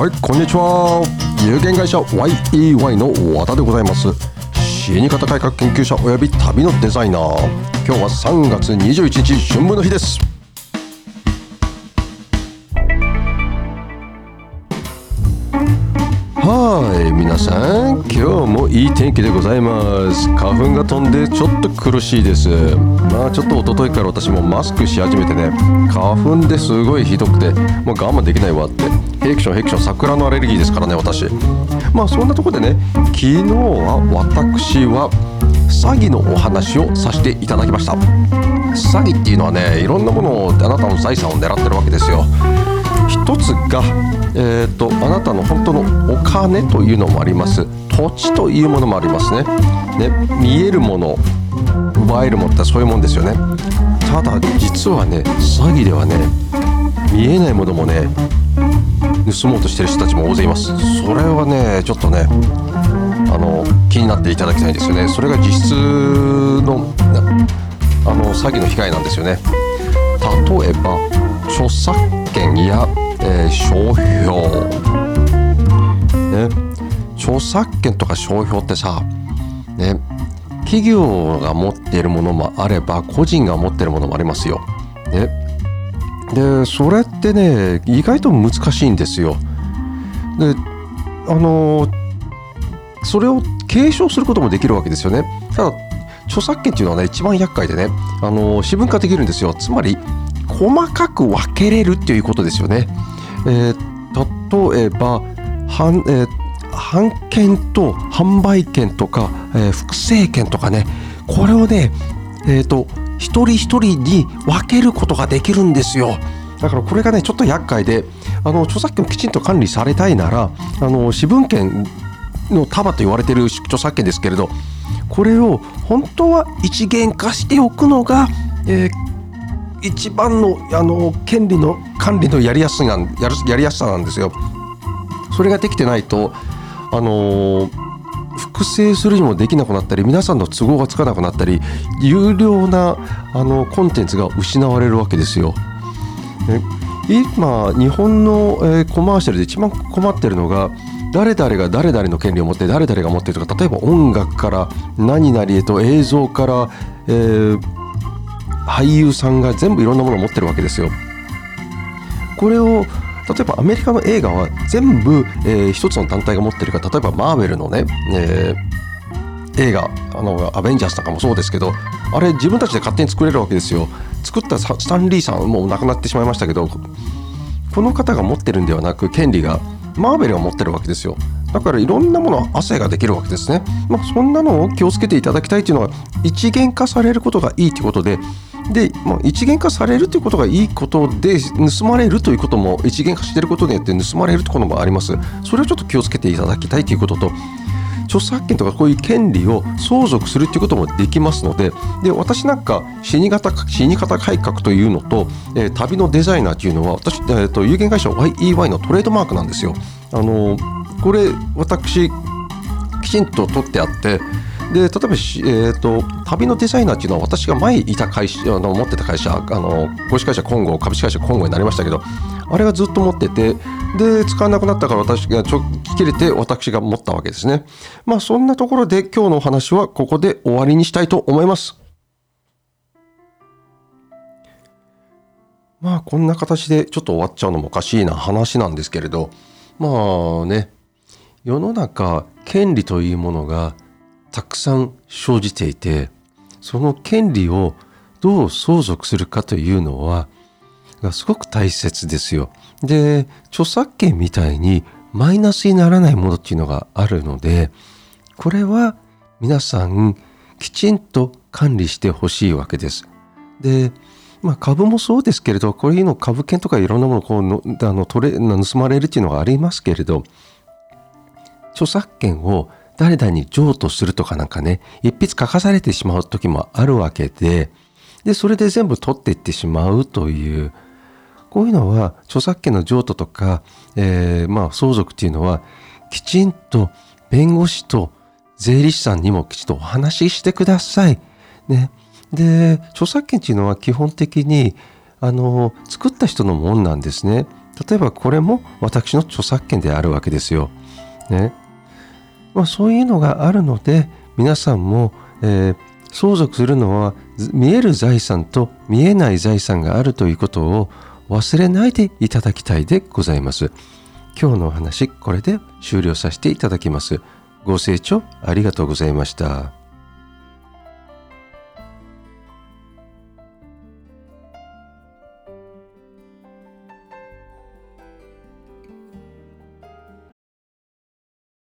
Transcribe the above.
はいこんにちは。有限会社 YEY の和田でございます。死に方改革研究者および旅のデザイナー。今日は3月21日春分の日です。はい皆さん今日もいい天気でございます。花粉が飛んでちょっと苦しいです。まあちょっと一昨日から私もマスクし始めてね花粉ですごいひどくてもう我慢できないわって。ヘクションヘクション桜のアレルギーですからね私。まあそんなとこでね昨日は私は詐欺のお話をさせていただきました。詐欺っていうのはねいろんなものをあなたの財産を狙ってるわけですよ。一つが、えーと、あなたの本当のお金というのもあります。土地というものもありますね。ね見えるもの奪えるものってそういうもんですよね。ただ実はね詐欺ではね見えないものもね盗もうとしてる人たちも大勢います。それはねちょっとねあの気になっていただきたいんですよね。それが実質のあの詐欺の被害なんですよね。例えば著作権や、えー、商標ね著作権とか商標ってさね企業が持っているものもあれば個人が持っているものもありますよ。ね、でそれってね意外と難しいんですよ。であのそれを継承することもできるわけですよね。ただ著作権っていうのはね一番厄介でねあの私文化できるんですよ。つまり細かく分けれるっていうことですよね。えー、例えば版、えー、版権と販売権とか、えー、複製権とかねこれをねえっ、ー、と一人一人に分けることができるんですよ。だからこれがねちょっと厄介であの著作権をきちんと管理されたいならあの私文権の束と言われている著作権ですけれどこれを本当は一元化しておくのが、えー、一番のあの権利の管理のやりやすややりやすさなんですよ。それができてないとあの複製するにもできなくなったり皆さんの都合がつかなくなったり有料なあのコンテンツが失われるわけですよ。今日本の、えー、コマーシャルで一番困ってるのが誰々が誰々の権利を持って誰々が持ってるとか例えば音楽から何々へと映像から、えー俳優さんが全部いろんなものを持ってるわけですよ。これを例えばアメリカの映画は全部、えー、一つの団体が持ってるか例えばマーベルのね、えー、映画あのアベンジャーズとかもそうですけどあれ自分たちで勝手に作れるわけですよ。作ったスタンリーさんもう亡くなってしまいましたけどこの方が持ってるんではなく権利がマーベルが持ってるわけですよ。だからいろんなもの汗ができるわけですね。まあそんなのを気をつけていただきたいというのは一元化されることがいいということでで、まあ、一元化されるということがいいことで盗まれるということも一元化していることによって盗まれるということもありますそれをちょっと気をつけていただきたいということと著作権とかこういう権利を相続するということもできますのでで私なんか死に方死に方改革というのと、えー、旅のデザイナーというのは私、えーと、有限会社 YEY のトレードマークなんですよ。あのこれ私きちんと取ってあってで例えば、えーと、旅のデザイナーっていうのは私が前いた会社あの持ってた会社あの公式会社今後株式会社今後になりましたけどあれがずっと持っててで使わなくなったから私がちょ切れて私が持ったわけですね。まあそんなところで今日のお話はここで終わりにしたいと思います。まあこんな形でちょっと終わっちゃうのもおかしいな話なんですけれど。まあね世の中権利というものがたくさん生じていてその権利をどう相続するかというのはすごく大切ですよ。で著作権みたいにマイナスにならないものっていうのがあるのでこれは皆さんきちんと管理してほしいわけです。でまあ、株もそうですけれどこういうの株券とかいろんなものこうのあの取れ盗まれるっていうのがありますけれど著作権を誰々に譲渡するとかなんかね、一筆書かされてしまう時もあるわけで、で、それで全部取っていってしまうという、こういうのは著作権の譲渡とか、えー、まあ相続っていうのは、きちんと弁護士と税理士さんにもきちんとお話ししてください。ね。で、著作権っていうのは基本的に、あの、作った人のもんなんですね。例えばこれも私の著作権であるわけですよ。ね。まあ、そういうのがあるので皆さんも、えー、相続するのは見える財産と見えない財産があるということを忘れないでいただきたいでございます。今日のお話これで終了させていただきます。ご清聴ありがとうございました。